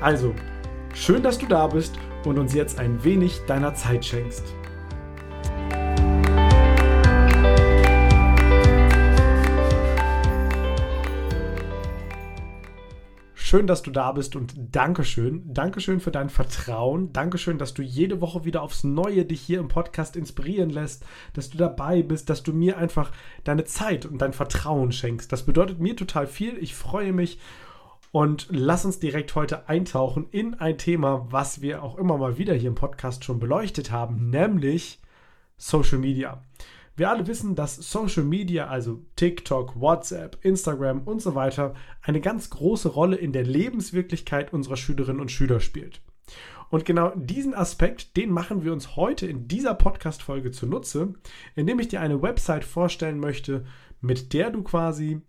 Also, schön, dass du da bist und uns jetzt ein wenig deiner Zeit schenkst. Schön, dass du da bist und Dankeschön. Dankeschön für dein Vertrauen. Dankeschön, dass du jede Woche wieder aufs Neue dich hier im Podcast inspirieren lässt, dass du dabei bist, dass du mir einfach deine Zeit und dein Vertrauen schenkst. Das bedeutet mir total viel. Ich freue mich und lass uns direkt heute eintauchen in ein Thema, was wir auch immer mal wieder hier im Podcast schon beleuchtet haben, nämlich Social Media. Wir alle wissen, dass Social Media, also TikTok, WhatsApp, Instagram und so weiter, eine ganz große Rolle in der Lebenswirklichkeit unserer Schülerinnen und Schüler spielt. Und genau diesen Aspekt, den machen wir uns heute in dieser Podcast-Folge zunutze, indem ich dir eine Website vorstellen möchte, mit der du quasi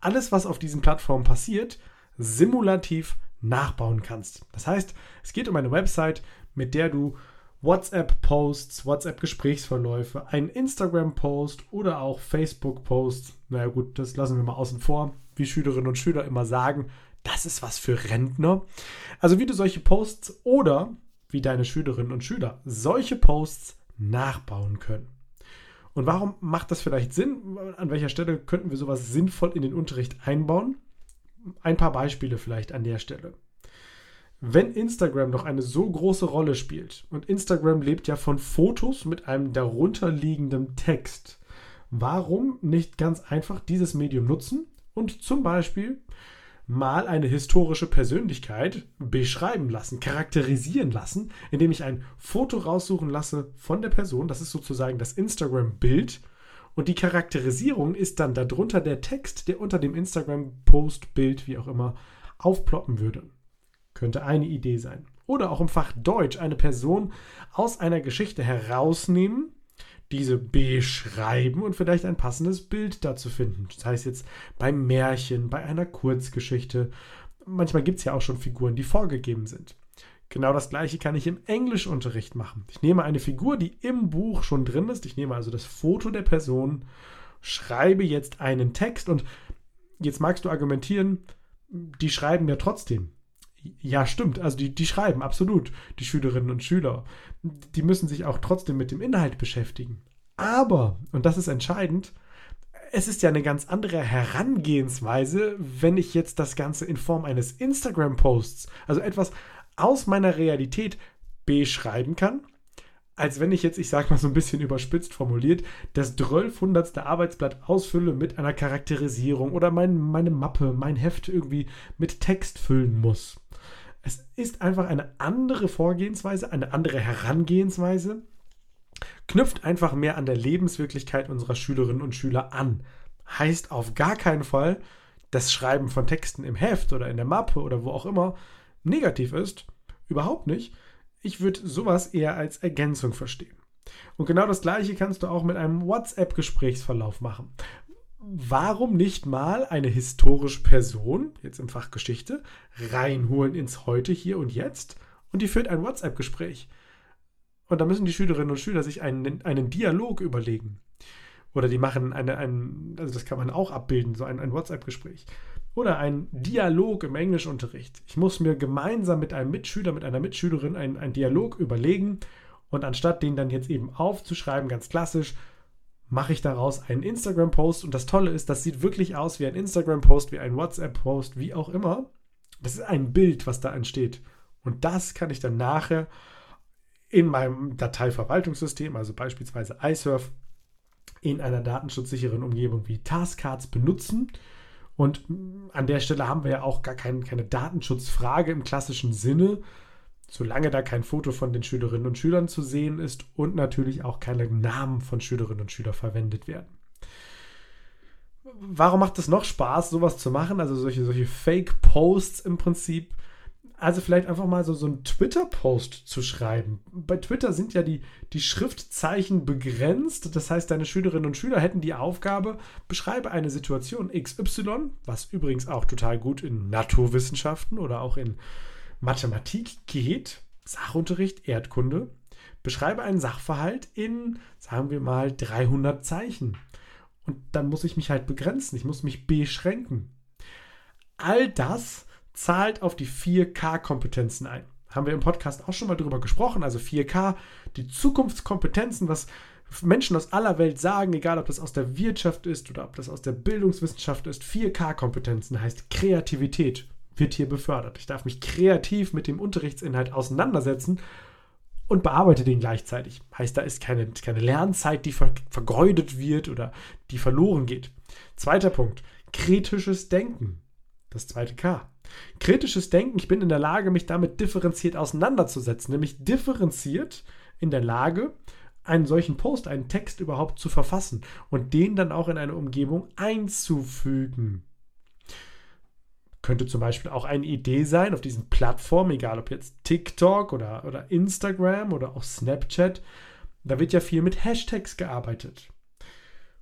alles, was auf diesen Plattformen passiert, simulativ nachbauen kannst. Das heißt, es geht um eine Website, mit der du WhatsApp-Posts, WhatsApp-Gesprächsverläufe, ein Instagram-Post oder auch Facebook-Posts. Naja gut, das lassen wir mal außen vor. Wie Schülerinnen und Schüler immer sagen, das ist was für Rentner. Also wie du solche Posts oder wie deine Schülerinnen und Schüler solche Posts nachbauen können. Und warum macht das vielleicht Sinn? An welcher Stelle könnten wir sowas sinnvoll in den Unterricht einbauen? Ein paar Beispiele vielleicht an der Stelle. Wenn Instagram noch eine so große Rolle spielt und Instagram lebt ja von Fotos mit einem darunterliegenden Text, warum nicht ganz einfach dieses Medium nutzen und zum Beispiel mal eine historische Persönlichkeit beschreiben lassen, charakterisieren lassen, indem ich ein Foto raussuchen lasse von der Person, das ist sozusagen das Instagram-Bild und die Charakterisierung ist dann darunter der Text, der unter dem Instagram-Post, Bild, wie auch immer, aufploppen würde. Könnte eine Idee sein. Oder auch im Fach Deutsch eine Person aus einer Geschichte herausnehmen, diese beschreiben und vielleicht ein passendes Bild dazu finden. Das heißt jetzt beim Märchen, bei einer Kurzgeschichte. Manchmal gibt es ja auch schon Figuren, die vorgegeben sind. Genau das gleiche kann ich im Englischunterricht machen. Ich nehme eine Figur, die im Buch schon drin ist. Ich nehme also das Foto der Person, schreibe jetzt einen Text und jetzt magst du argumentieren, die schreiben ja trotzdem. Ja, stimmt. Also die, die schreiben, absolut, die Schülerinnen und Schüler. Die müssen sich auch trotzdem mit dem Inhalt beschäftigen. Aber, und das ist entscheidend, es ist ja eine ganz andere Herangehensweise, wenn ich jetzt das Ganze in Form eines Instagram-Posts, also etwas aus meiner Realität beschreiben kann, als wenn ich jetzt, ich sag mal so ein bisschen überspitzt formuliert, das 1200. Arbeitsblatt ausfülle mit einer Charakterisierung oder mein, meine Mappe, mein Heft irgendwie mit Text füllen muss. Es ist einfach eine andere Vorgehensweise, eine andere Herangehensweise, knüpft einfach mehr an der Lebenswirklichkeit unserer Schülerinnen und Schüler an. Heißt auf gar keinen Fall, das Schreiben von Texten im Heft oder in der Mappe oder wo auch immer negativ ist. Überhaupt nicht. Ich würde sowas eher als Ergänzung verstehen. Und genau das gleiche kannst du auch mit einem WhatsApp-Gesprächsverlauf machen warum nicht mal eine historische Person, jetzt im Fach Geschichte, reinholen ins Heute, hier und jetzt und die führt ein WhatsApp-Gespräch. Und da müssen die Schülerinnen und Schüler sich einen, einen Dialog überlegen. Oder die machen eine, ein, also das kann man auch abbilden, so ein, ein WhatsApp-Gespräch. Oder ein Dialog im Englischunterricht. Ich muss mir gemeinsam mit einem Mitschüler, mit einer Mitschülerin einen Dialog überlegen und anstatt den dann jetzt eben aufzuschreiben, ganz klassisch, mache ich daraus einen Instagram-Post. Und das Tolle ist, das sieht wirklich aus wie ein Instagram-Post, wie ein WhatsApp-Post, wie auch immer. Das ist ein Bild, was da entsteht. Und das kann ich dann nachher in meinem Dateiverwaltungssystem, also beispielsweise iSurf, in einer datenschutzsicheren Umgebung wie Taskcards benutzen. Und an der Stelle haben wir ja auch gar kein, keine Datenschutzfrage im klassischen Sinne, solange da kein Foto von den Schülerinnen und Schülern zu sehen ist und natürlich auch keine Namen von Schülerinnen und Schülern verwendet werden. Warum macht es noch Spaß, sowas zu machen? Also solche, solche Fake-Posts im Prinzip. Also vielleicht einfach mal so, so einen Twitter-Post zu schreiben. Bei Twitter sind ja die, die Schriftzeichen begrenzt. Das heißt, deine Schülerinnen und Schüler hätten die Aufgabe, beschreibe eine Situation XY, was übrigens auch total gut in Naturwissenschaften oder auch in Mathematik geht. Sachunterricht, Erdkunde. Beschreibe einen Sachverhalt in, sagen wir mal, 300 Zeichen. Und dann muss ich mich halt begrenzen. Ich muss mich beschränken. All das zahlt auf die 4K-Kompetenzen ein. Haben wir im Podcast auch schon mal drüber gesprochen. Also 4K, die Zukunftskompetenzen, was Menschen aus aller Welt sagen, egal ob das aus der Wirtschaft ist oder ob das aus der Bildungswissenschaft ist. 4K-Kompetenzen heißt Kreativität wird hier befördert. Ich darf mich kreativ mit dem Unterrichtsinhalt auseinandersetzen und bearbeite den gleichzeitig. Heißt, da ist keine, keine Lernzeit, die ver vergeudet wird oder die verloren geht. Zweiter Punkt, kritisches Denken. Das zweite K. Kritisches Denken, ich bin in der Lage, mich damit differenziert auseinanderzusetzen, nämlich differenziert in der Lage, einen solchen Post, einen Text überhaupt zu verfassen und den dann auch in eine Umgebung einzufügen. Könnte zum Beispiel auch eine Idee sein auf diesen Plattformen, egal ob jetzt TikTok oder, oder Instagram oder auch Snapchat. Da wird ja viel mit Hashtags gearbeitet.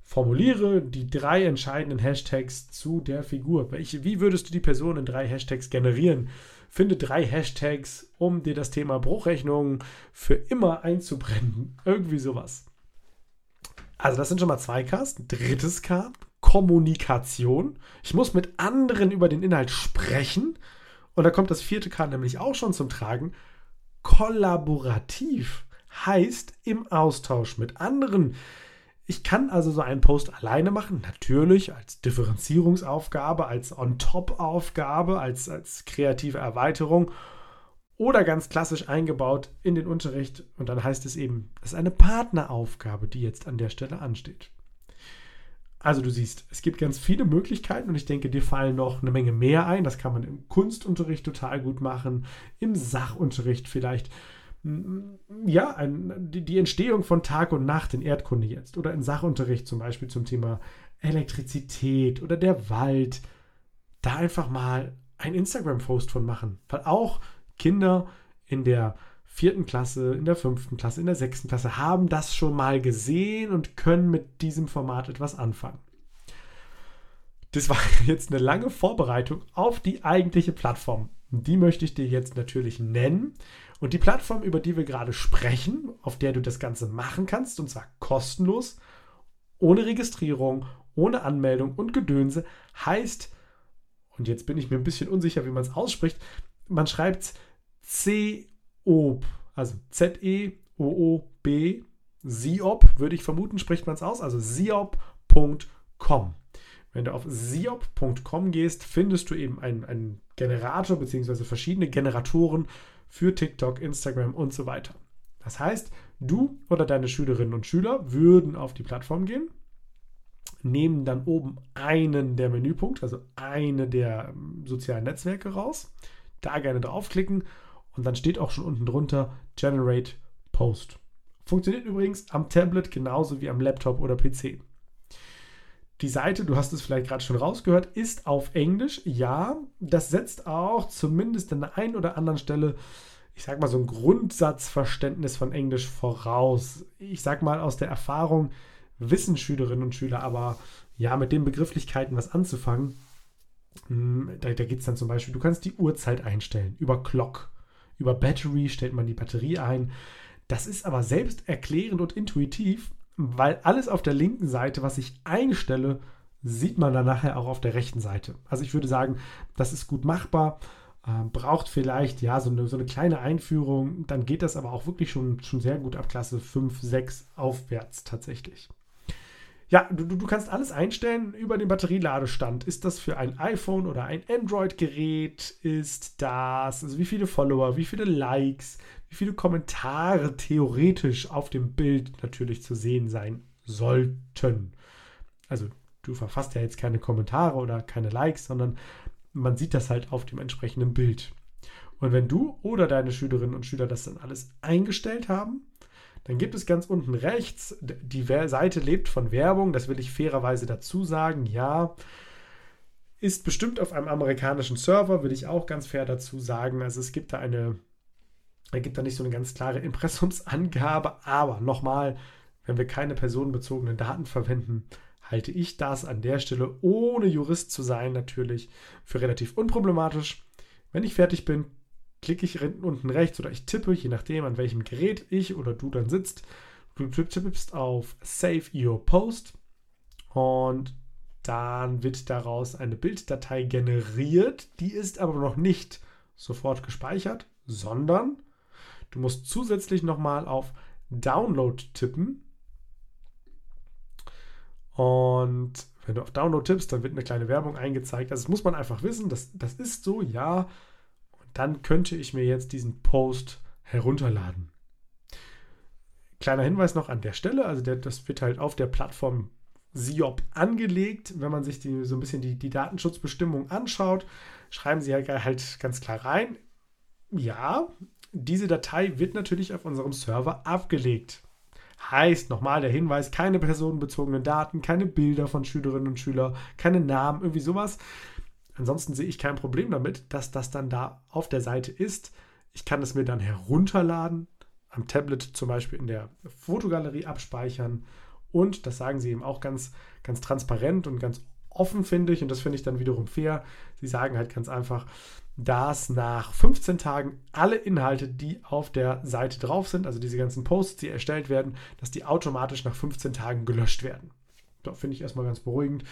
Formuliere die drei entscheidenden Hashtags zu der Figur. Welche, wie würdest du die Person in drei Hashtags generieren? Finde drei Hashtags, um dir das Thema Bruchrechnung für immer einzubrennen. Irgendwie sowas. Also das sind schon mal zwei Ks. Drittes K, Kommunikation. Ich muss mit anderen über den Inhalt sprechen. Und da kommt das vierte K nämlich auch schon zum Tragen. Kollaborativ heißt im Austausch mit anderen ich kann also so einen Post alleine machen, natürlich als Differenzierungsaufgabe, als On-Top-Aufgabe, als, als kreative Erweiterung oder ganz klassisch eingebaut in den Unterricht. Und dann heißt es eben, das ist eine Partneraufgabe, die jetzt an der Stelle ansteht. Also du siehst, es gibt ganz viele Möglichkeiten und ich denke, dir fallen noch eine Menge mehr ein. Das kann man im Kunstunterricht total gut machen, im Sachunterricht vielleicht ja, ein, die, die, Entstehung von Tag und Nacht in Erdkunde jetzt oder in Sachunterricht zum Beispiel zum Thema Elektrizität oder der Wald, da einfach mal ein Instagram-Post von machen. Weil auch Kinder in der vierten Klasse, in der fünften Klasse, in der sechsten Klasse haben das schon mal gesehen und können mit diesem Format etwas anfangen. Das war jetzt eine lange Vorbereitung auf die eigentliche Plattform. Die möchte ich dir jetzt natürlich nennen. Und die Plattform, über die wir gerade sprechen, auf der du das Ganze machen kannst, und zwar kostenlos, ohne Registrierung, ohne Anmeldung und Gedönse, heißt, und jetzt bin ich mir ein bisschen unsicher, wie man es ausspricht, man schreibt C-O-B, also Z-E-O-O-B, Siop, würde ich vermuten, spricht man es aus, also siop.com. Wenn du auf siop.com gehst, findest du eben einen, einen Generator bzw. verschiedene Generatoren für TikTok, Instagram und so weiter. Das heißt, du oder deine Schülerinnen und Schüler würden auf die Plattform gehen, nehmen dann oben einen der Menüpunkte, also eine der ähm, sozialen Netzwerke raus, da gerne draufklicken und dann steht auch schon unten drunter Generate Post. Funktioniert übrigens am Tablet genauso wie am Laptop oder PC. Die Seite, du hast es vielleicht gerade schon rausgehört, ist auf Englisch. Ja, das setzt auch zumindest an der einen oder anderen Stelle, ich sag mal, so ein Grundsatzverständnis von Englisch voraus. Ich sag mal, aus der Erfahrung wissen Schülerinnen und Schüler aber, ja, mit den Begrifflichkeiten was anzufangen. Hm, da, da geht es dann zum Beispiel, du kannst die Uhrzeit einstellen. Über Clock, über Battery stellt man die Batterie ein. Das ist aber selbst erklärend und intuitiv weil alles auf der linken Seite, was ich einstelle, sieht man dann nachher auch auf der rechten Seite. Also ich würde sagen, das ist gut machbar. Äh, braucht vielleicht ja so eine, so eine kleine Einführung, dann geht das aber auch wirklich schon, schon sehr gut ab Klasse 5, 6 aufwärts tatsächlich. Ja, du, du kannst alles einstellen über den Batterieladestand. Ist das für ein iPhone oder ein Android-Gerät? Ist das, also wie viele Follower, wie viele Likes, wie viele Kommentare theoretisch auf dem Bild natürlich zu sehen sein sollten. Also du verfasst ja jetzt keine Kommentare oder keine Likes, sondern man sieht das halt auf dem entsprechenden Bild. Und wenn du oder deine Schülerinnen und Schüler das dann alles eingestellt haben, dann gibt es ganz unten rechts, die Seite lebt von Werbung, das will ich fairerweise dazu sagen, ja ist bestimmt auf einem amerikanischen Server, will ich auch ganz fair dazu sagen. Also es gibt da eine, er gibt da nicht so eine ganz klare Impressumsangabe, aber nochmal, wenn wir keine personenbezogenen Daten verwenden, halte ich das an der Stelle, ohne Jurist zu sein, natürlich für relativ unproblematisch. Wenn ich fertig bin, klicke ich unten rechts oder ich tippe, je nachdem, an welchem Gerät ich oder du dann sitzt. Du tippst auf Save Your Post und dann wird daraus eine Bilddatei generiert. Die ist aber noch nicht sofort gespeichert, sondern du musst zusätzlich nochmal auf Download tippen. Und wenn du auf Download tippst, dann wird eine kleine Werbung eingezeigt. Also das muss man einfach wissen, das, das ist so, ja. Dann könnte ich mir jetzt diesen Post herunterladen. Kleiner Hinweis noch an der Stelle, also der, das wird halt auf der Plattform SIOP angelegt. Wenn man sich die, so ein bisschen die, die Datenschutzbestimmung anschaut, schreiben sie halt, halt ganz klar rein, ja, diese Datei wird natürlich auf unserem Server abgelegt. Heißt nochmal der Hinweis, keine personenbezogenen Daten, keine Bilder von Schülerinnen und Schülern, keine Namen, irgendwie sowas. Ansonsten sehe ich kein Problem damit, dass das dann da auf der Seite ist. Ich kann es mir dann herunterladen, am Tablet zum Beispiel in der Fotogalerie abspeichern und, das sagen sie eben auch ganz, ganz transparent und ganz offen, finde ich, und das finde ich dann wiederum fair. Sie sagen halt ganz einfach, dass nach 15 Tagen alle Inhalte, die auf der Seite drauf sind, also diese ganzen Posts, die erstellt werden, dass die automatisch nach 15 Tagen gelöscht werden. Da finde ich erstmal ganz beruhigend,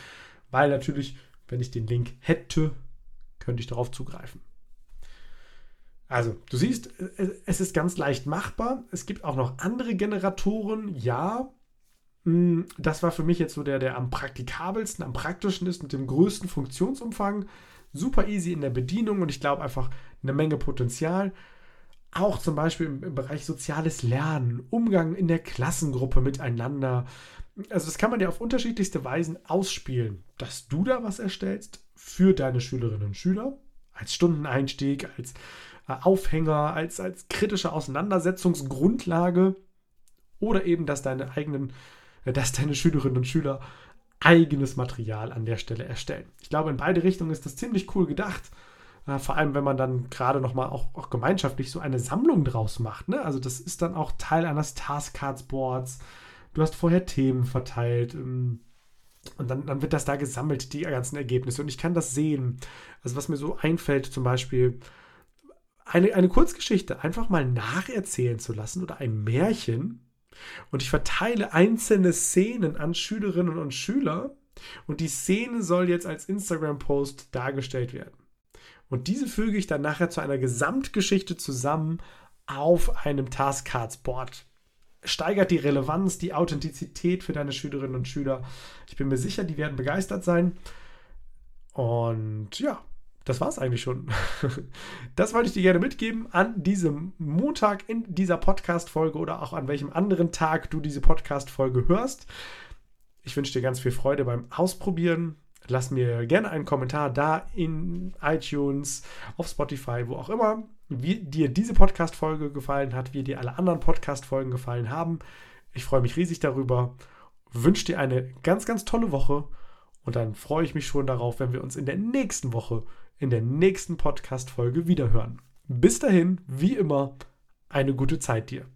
weil natürlich, wenn ich den Link hätte, könnte ich darauf zugreifen. Also, du siehst, es ist ganz leicht machbar. Es gibt auch noch andere Generatoren, ja. Hm, das war für mich jetzt so der, der am praktikabelsten, am praktischen ist, mit dem größten Funktionsumfang super easy in der Bedienung und ich glaube einfach eine Menge Potenzial. Auch zum Beispiel im, im, Bereich soziales Lernen, Umgang in der Klassengruppe miteinander. Also das kann man ja auf unterschiedlichste Weisen ausspielen, dass du da was erstellst für deine Schülerinnen und Schüler, als Stundeneinstieg, als äh, Aufhänger, als, als kritische Auseinandersetzungsgrundlage oder eben, dass deine eigenen, äh, dass deine Schülerinnen und Schüler eigenes Material an der Stelle erstellen. Ich glaube, in beide Richtungen ist das ziemlich cool gedacht. Äh, vor allem, wenn man dann gerade nochmal auch, auch gemeinschaftlich so eine Sammlung draus macht. Ne? Also das ist dann auch Teil eines Taskcards Boards. Du hast vorher Themen verteilt. Ähm, und dann, dann wird das da gesammelt, die ganzen Ergebnisse. Und ich kann das sehen. Also was mir so einfällt, zum Beispiel eine, eine Kurzgeschichte einfach mal nacherzählen zu lassen oder ein Märchen und ich verteile einzelne Szenen an Schülerinnen und Schüler und die Szene soll jetzt als Instagram-Post dargestellt werden. Und diese füge ich dann nachher zu einer Gesamtgeschichte zusammen auf einem Taskcards-Board. Steigert die Relevanz, die Authentizität für deine Schülerinnen und Schüler. Ich bin mir sicher, die werden begeistert sein. Und ja, das war es eigentlich schon. Das wollte ich dir gerne mitgeben an diesem Montag in dieser Podcast-Folge oder auch an welchem anderen Tag du diese Podcast-Folge hörst. Ich wünsche dir ganz viel Freude beim Ausprobieren. Lass mir gerne einen Kommentar da in iTunes, auf Spotify, wo auch immer, wie dir diese Podcast-Folge gefallen hat, wie dir alle anderen Podcast-Folgen gefallen haben. Ich freue mich riesig darüber. Wünsche dir eine ganz, ganz tolle Woche und dann freue ich mich schon darauf, wenn wir uns in der nächsten Woche in der nächsten Podcast-Folge wiederhören. Bis dahin, wie immer, eine gute Zeit dir.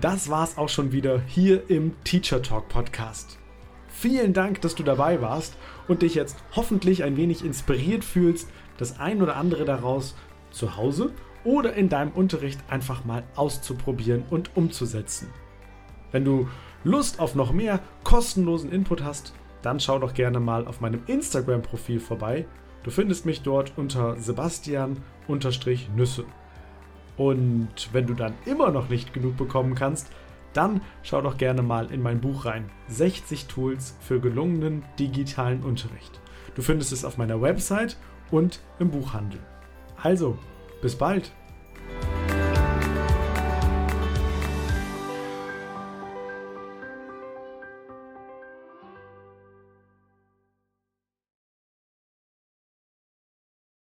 Das war's auch schon wieder hier im Teacher Talk Podcast. Vielen Dank, dass du dabei warst und dich jetzt hoffentlich ein wenig inspiriert fühlst, das ein oder andere daraus zu Hause oder in deinem Unterricht einfach mal auszuprobieren und umzusetzen. Wenn du Lust auf noch mehr kostenlosen Input hast, dann schau doch gerne mal auf meinem Instagram-Profil vorbei. Du findest mich dort unter Sebastian-Nüsse. Und wenn du dann immer noch nicht genug bekommen kannst, dann schau doch gerne mal in mein Buch rein. 60 Tools für gelungenen digitalen Unterricht. Du findest es auf meiner Website und im Buchhandel. Also, bis bald!